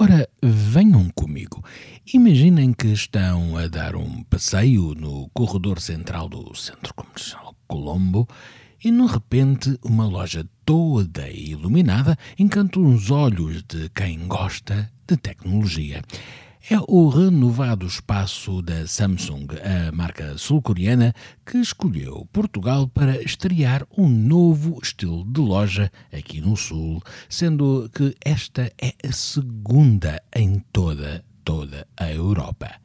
Ora, venham comigo. Imaginem que estão a dar um passeio no corredor central do Centro Comercial Colombo e, de repente, uma loja toda iluminada encanta os olhos de quem gosta de tecnologia é o renovado espaço da Samsung, a marca sul-coreana que escolheu Portugal para estrear um novo estilo de loja aqui no Sul, sendo que esta é a segunda em toda, toda a Europa.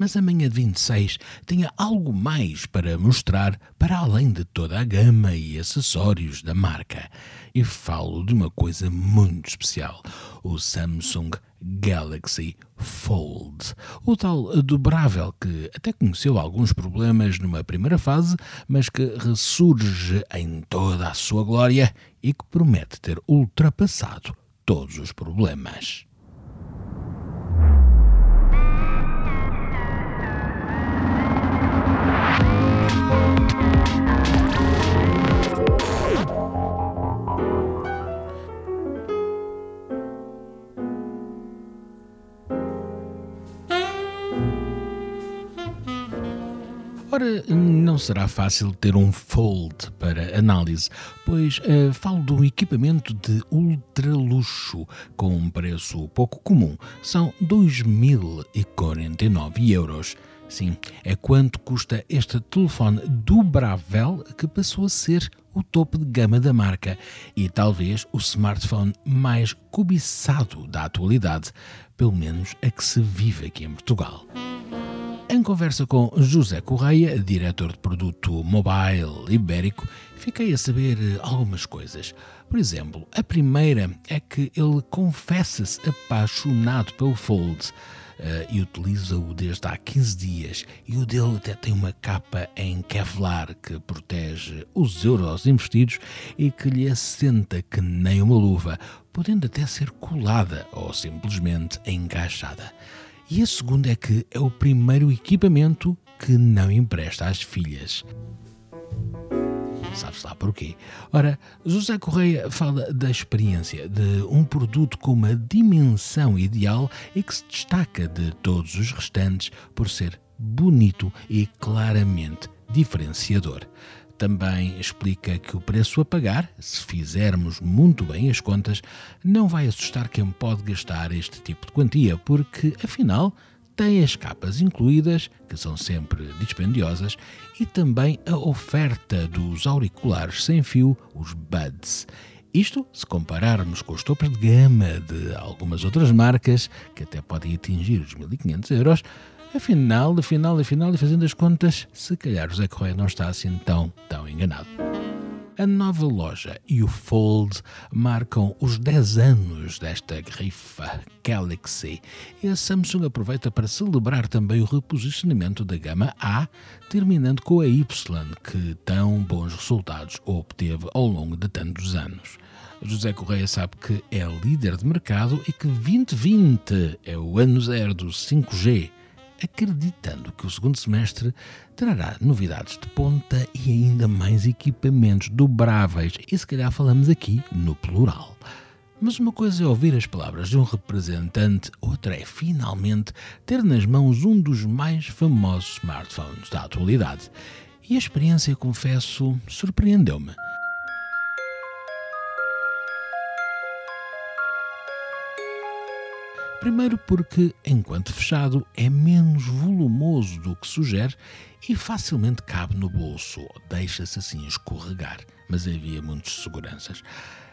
Mas a manhã de 26 tinha algo mais para mostrar para além de toda a gama e acessórios da marca. E falo de uma coisa muito especial: o Samsung Galaxy Fold, o tal dobrável que até conheceu alguns problemas numa primeira fase, mas que ressurge em toda a sua glória e que promete ter ultrapassado todos os problemas. Ora, não será fácil ter um Fold para análise, pois uh, falo de um equipamento de ultra luxo com um preço pouco comum. São 2.049 euros. Sim, é quanto custa este telefone dobrável que passou a ser o topo de gama da marca e talvez o smartphone mais cobiçado da atualidade, pelo menos a que se vive aqui em Portugal. Em conversa com José Correia, diretor de produto mobile ibérico, fiquei a saber eh, algumas coisas. Por exemplo, a primeira é que ele confessa-se apaixonado pelo Fold. Uh, e utiliza-o desde há 15 dias. E o dele até tem uma capa em Kevlar que protege os euros investidos e que lhe assenta que nem uma luva, podendo até ser colada ou simplesmente encaixada. E a segunda é que é o primeiro equipamento que não empresta às filhas. Sabe-se lá porquê? Ora, José Correia fala da experiência de um produto com uma dimensão ideal e que se destaca de todos os restantes por ser bonito e claramente diferenciador. Também explica que o preço a pagar, se fizermos muito bem as contas, não vai assustar quem pode gastar este tipo de quantia, porque afinal tem as capas incluídas, que são sempre dispendiosas, e também a oferta dos auriculares sem fio, os Buds. Isto se compararmos com os topos de gama de algumas outras marcas, que até podem atingir os 1500 euros, Afinal, afinal, afinal, e fazendo as contas, se calhar José Correia não está assim tão, tão enganado. A nova loja e o Fold marcam os 10 anos desta grifa Galaxy e a Samsung aproveita para celebrar também o reposicionamento da gama A, terminando com a Y, que tão bons resultados obteve ao longo de tantos anos. José Correia sabe que é líder de mercado e que 2020 é o ano zero do 5G acreditando que o segundo semestre trará novidades de ponta e ainda mais equipamentos dobráveis, e se calhar falamos aqui no plural. Mas uma coisa é ouvir as palavras de um representante, outra é finalmente ter nas mãos um dos mais famosos smartphones da atualidade. E a experiência, confesso, surpreendeu-me. Primeiro porque, enquanto fechado, é menos volumoso do que sugere e facilmente cabe no bolso, deixa-se assim escorregar, mas havia muitas seguranças.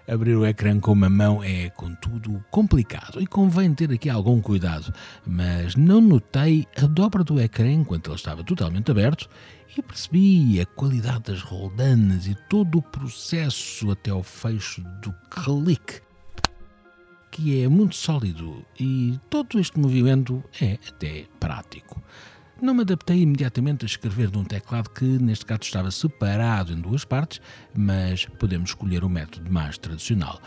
Abrir o ecrã com uma mão é, contudo, complicado e convém ter aqui algum cuidado, mas não notei a dobra do ecrã enquanto ele estava totalmente aberto e percebi a qualidade das roldanas e todo o processo até ao fecho do clique que é muito sólido e todo este movimento é até prático. Não me adaptei imediatamente a escrever num teclado que, neste caso, estava separado em duas partes, mas podemos escolher o método mais tradicional.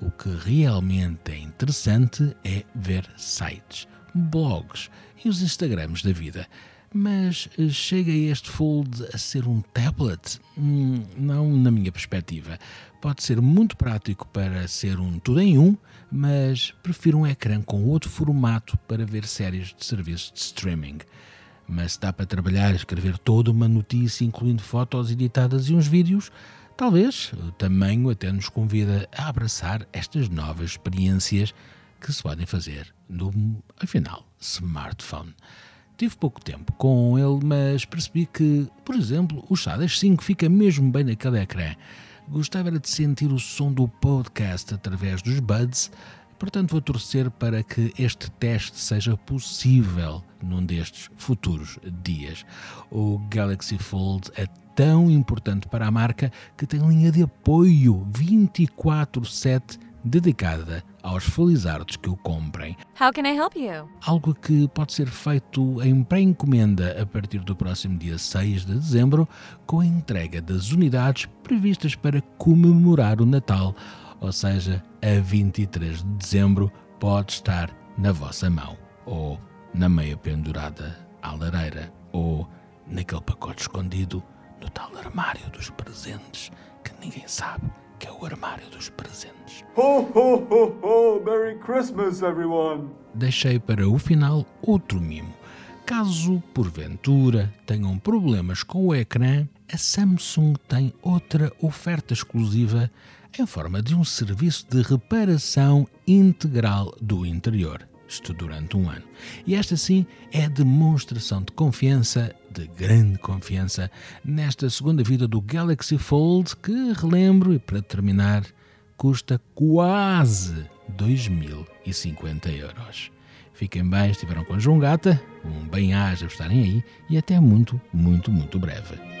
O que realmente é interessante é ver sites, blogs e os Instagrams da vida. Mas eh, chega este Fold a ser um tablet? Hum, não na minha perspectiva. Pode ser muito prático para ser um tudo em um, mas prefiro um ecrã com outro formato para ver séries de serviços de streaming. Mas dá para trabalhar e escrever toda uma notícia, incluindo fotos editadas e uns vídeos, talvez o tamanho até nos convida a abraçar estas novas experiências que se podem fazer no, afinal, smartphone. Tive pouco tempo com ele, mas percebi que, por exemplo, o Shadows 5 fica mesmo bem naquele ecrã. Gostava de sentir o som do podcast através dos buds, portanto vou torcer para que este teste seja possível num destes futuros dias. O Galaxy Fold é tão importante para a marca que tem linha de apoio 24/7 dedicada aos felizardos que o comprem. How can I help you? Algo que pode ser feito em pré-encomenda a partir do próximo dia 6 de dezembro, com a entrega das unidades previstas para comemorar o Natal, ou seja, a 23 de dezembro pode estar na vossa mão, ou na meia pendurada à lareira, ou naquele pacote escondido no tal armário dos presentes que ninguém sabe que é o armário dos presentes. Ho, ho, ho, ho! Merry Christmas, everyone! Deixei para o final outro mimo. Caso, porventura, tenham problemas com o ecrã, a Samsung tem outra oferta exclusiva em forma de um serviço de reparação integral do interior isto durante um ano. E esta sim é demonstração de confiança, de grande confiança, nesta segunda vida do Galaxy Fold, que, relembro e para terminar, custa quase 2.050 euros. Fiquem bem, estiveram com a João Gata, um bem-aja por estarem aí e até muito, muito, muito breve.